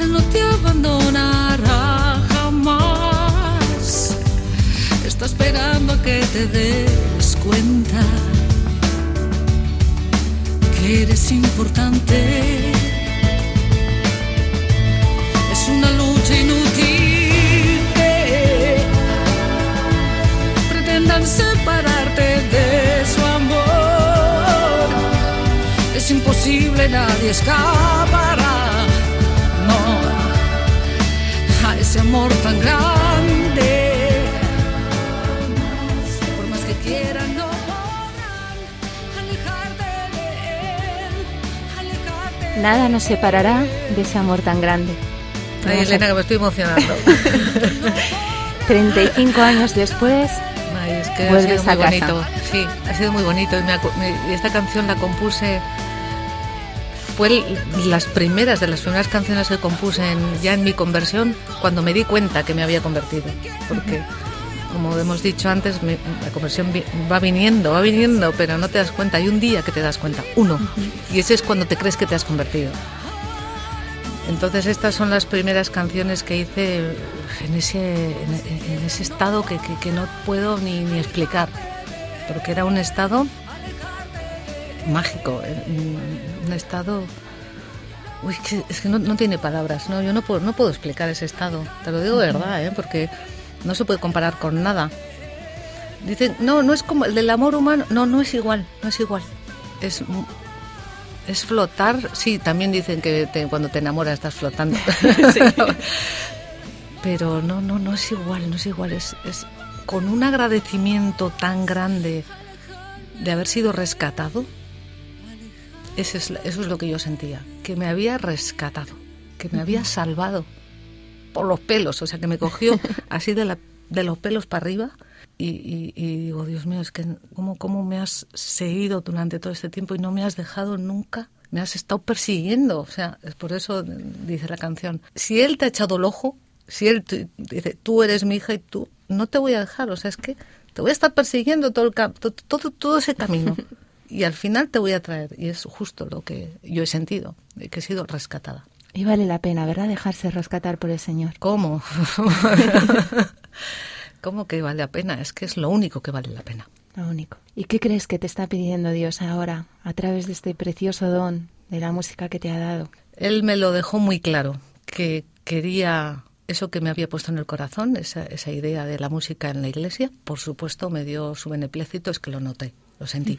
Él no te abandonará jamás. Está esperando a que te des cuenta que eres importante. Es una lucha inútil pretendan separarte de Es imposible, nadie escapará. No, a ese amor tan grande. Por más que quieran, no podrán alejarte de él, alejarte Nada nos separará de ese amor tan grande. Ay, Vamos a- Elena, que me estoy emocionando. 35 años después, Ay, es que ha sido muy a casa. bonito. Sí, ha sido muy bonito. Y, me me- y esta canción la compuse. Fue el- las primeras de las primeras canciones que compuse en- ya en mi conversión cuando me di cuenta que me había convertido. Porque, como hemos dicho antes, mi- la conversión vi- va viniendo, va viniendo, pero no te das cuenta. Hay un día que te das cuenta, uno. Y ese es cuando te crees que te has convertido. Entonces estas son las primeras canciones que hice en ese, en, en ese estado que, que- que no puedo ni, ni explicar, porque era un estado mágico, eh, un estado... Uy, que- es que no, no tiene palabras, ¿no? yo no puedo, no puedo explicar ese estado, te lo digo de verdad, ¿eh? porque no se puede comparar con nada. Dicen, no, no es como el del amor humano, no, no es igual, no es igual. Es es flotar, sí, también dicen que te- cuando te enamoras estás flotando. Pero no, no, no es igual, no es igual. Es, es con un agradecimiento tan grande de haber sido rescatado. Eso es, eso es lo que yo sentía, que me había rescatado, que me había salvado por los pelos, o sea, que me cogió así de, la, de los pelos para arriba. Y, y- y digo, Dios mío, es que ¿cómo, ¿cómo me has seguido durante todo este tiempo y no me has dejado nunca? Me has estado persiguiendo. O sea, es por eso dice la canción. Si él te ha echado el ojo, si él te- dice, tú eres mi hija y tú, no te voy a dejar. O sea, es que te voy a estar persiguiendo todo, el, cam- to- todo, todo ese camino. Y al final te voy a traer. Y es justo lo que yo he sentido, que he sido rescatada. y vale la pena, ¿verdad? Dejarse rescatar por el Señor. ¿Cómo? ¿Cómo que vale la pena? Es que es lo único que vale la pena. Lo único. ¿Y qué crees que te está pidiendo Dios ahora a través de este precioso don de la música que te ha dado? Él me lo dejó muy claro, que quería eso que me había puesto en el corazón, esa, esa idea de la música en la iglesia. Por supuesto, me dio su beneplácito, es que lo noté, lo sentí,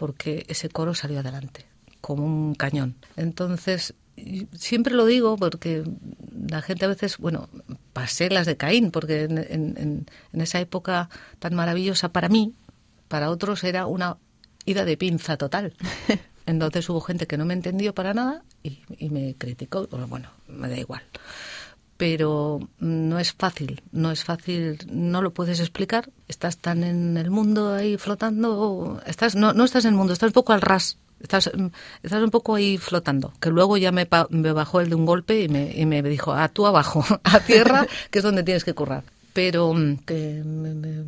porque ese coro salió adelante, como un cañón. Entonces, siempre lo digo porque la gente a veces, bueno, pasé las de Caín, porque en, en- en- en esa época tan maravillosa para mí, para otros era una ida de pinza total. Entonces hubo gente que no me entendió para nada y, y me criticó. Bueno, me da igual. Pero no es fácil, no es fácil, no lo puedes explicar. Estás tan en el mundo ahí flotando, estás no, no estás en el mundo, estás un poco al ras. Estás, estás un poco ahí flotando, que luego ya me, me bajó el de un golpe y me, y me dijo, a tú abajo, a tierra, que es donde tienes que currar. Pero mm, que me, me-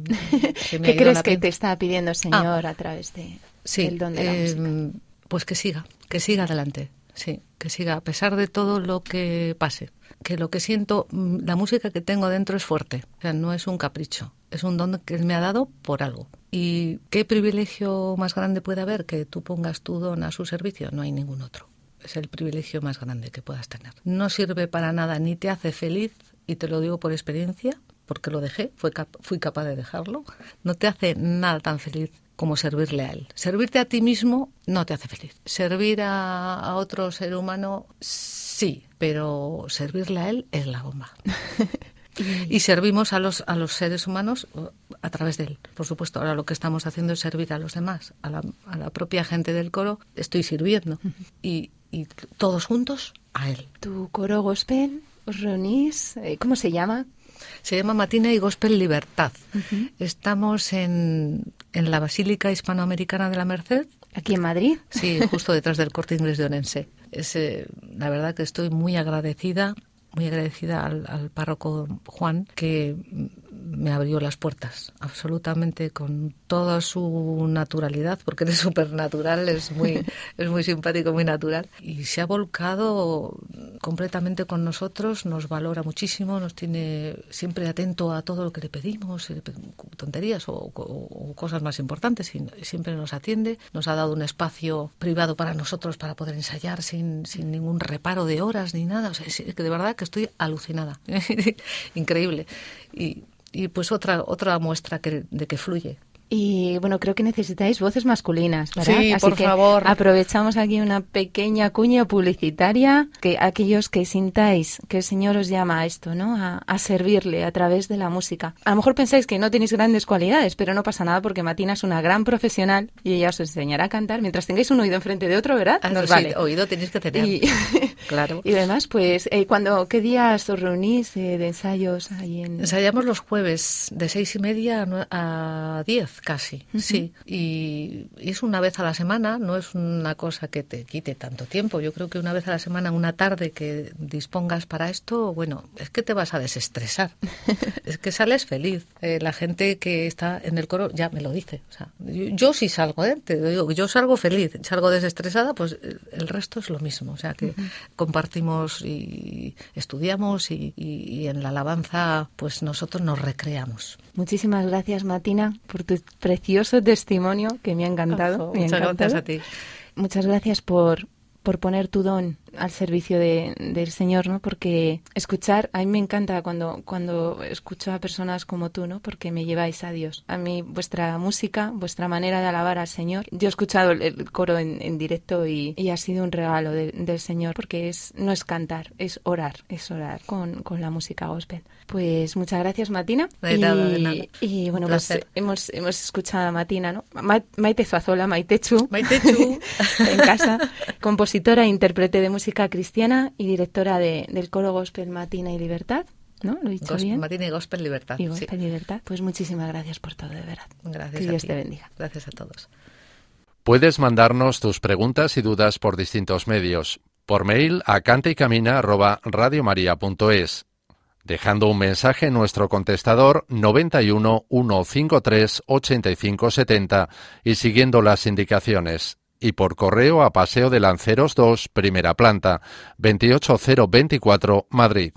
se me ¿Qué crees que te está pidiendo el Señor a través de, Sí, del don de la eh, música? pues que siga, que siga adelante, sí, que siga a pesar de todo lo que pase. Que lo que siento, mm, la música que tengo dentro es fuerte, o sea, no es un capricho, es un don que me ha dado por algo. ¿Y qué privilegio más grande puede haber que tú pongas tu don a su servicio? No hay ningún otro. Es el privilegio más grande que puedas tener. No sirve para nada, ni te hace feliz, y te lo digo por experiencia, porque lo dejé, cap- fui capaz de dejarlo. No te hace nada tan feliz como servirle a él. Servirte a ti mismo no te hace feliz. Servir a, a otro ser humano, sí, pero servirle a él es la bomba. Y servimos a los, a los seres humanos uh, a través de él. Por supuesto, ahora lo que estamos haciendo es servir a los demás, a la, a la propia gente del coro, estoy sirviendo. Y, y todos juntos a él. Tu coro gospel, os reunís, eh, ¿cómo se llama? Se llama Matina y Gospel Libertad. Estamos en, en la Basílica Hispanoamericana de la Merced, Aquí en Madrid. Sí, justo detrás del corte inglés de Orense. Es, eh, la verdad que estoy muy agradecida, muy agradecida al, al párroco Juan, que me abrió las puertas, absolutamente con toda su naturalidad, porque es súper natural, es muy, es muy simpático, muy natural. Y se ha volcado completamente con nosotros, nos valora muchísimo, nos tiene siempre atento a todo lo que le pedimos, eh, tonterías o, o- cosas más importantes, y siempre nos atiende, nos ha dado un espacio privado para nosotros para poder ensayar sin, sin ningún reparo de horas ni nada. O sea, es que de verdad que estoy alucinada, increíble. Y, y pues otra, otra muestra que, de que fluye. Y bueno, creo que necesitáis voces masculinas, ¿verdad? Sí, Así por que favor. aprovechamos aquí una pequeña cuña publicitaria que aquellos que sintáis que el Señor os llama a esto, ¿no? A, a servirle a través de la música. A lo mejor pensáis que no tenéis grandes cualidades, pero no pasa nada porque Matina es una gran profesional y ella os enseñará a cantar mientras tengáis un oído enfrente de otro, ¿verdad? Ah, Nos sí, vale. oído tenéis que tener. Y, Claro. y además, pues, eh, cuando, ¿qué días os reunís eh, de ensayos ahí en...? Ensayamos los jueves de seis y media a nue- casi, sí. Y, es una vez a la semana, no es una cosa que te quite tanto tiempo. Yo creo que una vez a la semana, una tarde que dispongas para esto, bueno, es que te vas a desestresar. es que sales feliz. Eh, la gente que está en el coro ya me lo dice. O sea, yo, yo sí salgo, ¿eh? te digo, yo salgo feliz, salgo desestresada, pues eh, el resto es lo mismo. O sea, que compartimos y estudiamos y, y- y en la alabanza, pues nosotros nos recreamos. Muchísimas gracias, Matina, por tu precioso testimonio que me ha encantado. Ojo, me ha muchas encantado. gracias a ti. Muchas gracias por, por poner tu don al servicio de- del Señor, ¿no? Porque escuchar, a mí me encanta cuando, cuando escucho a personas como tú, ¿no? Porque me lleváis a Dios. A mí, vuestra música, vuestra manera de alabar al Señor. Yo he escuchado el, el coro en, en directo y, y ha sido un regalo de- del Señor porque es, no es cantar, es orar, es orar con, con la música gospel. Pues muchas gracias, Matina. De y, nada, de nada. y bueno, pues hemos, hemos escuchado a Matina, ¿no? Ma- Maite Zuazola, Maite Chu. Maite Chu. en casa, compositora e intérprete de música cristiana y directora de- del coro gospel Matina y Libertad, ¿no? ¿Lo he dicho Gos- bien? Matina y Gospel Libertad. y sí. gospel y Libertad. Pues muchísimas gracias por todo, de verdad. Gracias que a Dios ti. te bendiga. Gracias a todos. Puedes mandarnos tus preguntas y dudas por distintos medios. Por mail a cantaycamina@radiomaria.es, dejando un mensaje en nuestro contestador 91 153 85 70 y siguiendo las indicaciones. Y por correo a Paseo de Lanceros 2, primera planta, 28024, Madrid.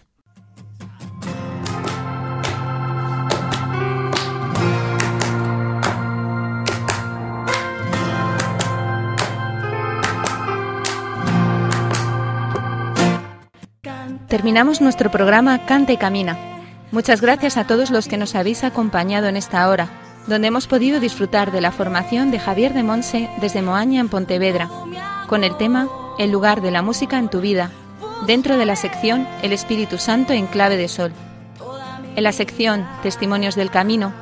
Terminamos nuestro programa Canta y Camina. Muchas gracias a todos los que nos habéis acompañado en esta hora, donde hemos podido disfrutar de la formación de Javier de Monse desde Moaña en Pontevedra, con el tema El lugar de la música en tu vida, dentro de la sección El Espíritu Santo en clave de sol. En la sección Testimonios del Camino,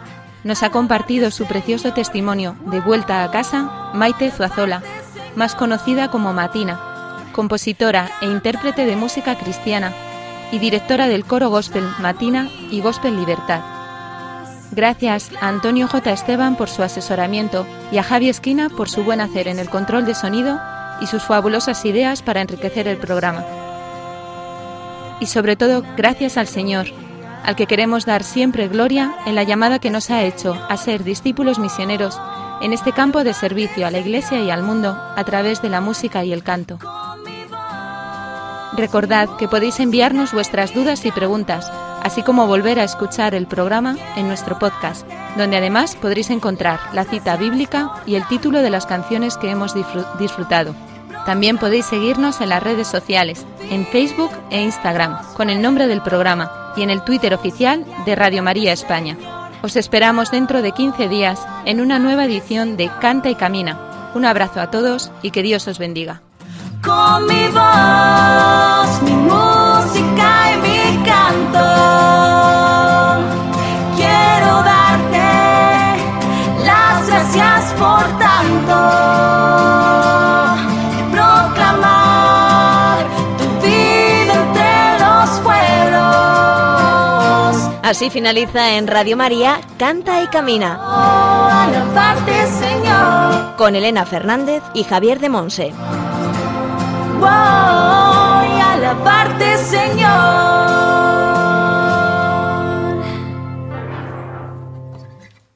nos ha compartido su precioso testimonio de vuelta a casa Maite Zuazola, más conocida como Matina, compositora e intérprete de música cristiana y directora del coro gospel Matina y Gospel Libertad. Gracias a Antonio J. Esteban por su asesoramiento y a Javi Esquina por su buen hacer en el control de sonido y sus fabulosas ideas para enriquecer el programa. Y sobre todo, gracias al Señor, al que queremos dar siempre gloria en la llamada que nos ha hecho a ser discípulos misioneros en este campo de servicio a la Iglesia y al mundo a través de la música y el canto. Recordad que podéis enviarnos vuestras dudas y preguntas, así como volver a escuchar el programa en nuestro podcast, donde además podréis encontrar la cita bíblica y el título de las canciones que hemos disfru- disfrutado. También podéis seguirnos en las redes sociales, en Facebook e Instagram, con el nombre del programa y en el Twitter oficial de Radio María España. Os esperamos dentro de 15 días en una nueva edición de Canta y Camina. Un abrazo a todos y que Dios os bendiga. Con mi voz, mi música gracias por tanto. proclamar tu vida entre los pueblos. Así finaliza en Radio María Canta y Camina Oh, alabarte, Señor. con Elena Fernández y Javier de Monse. A alabarte, Señor.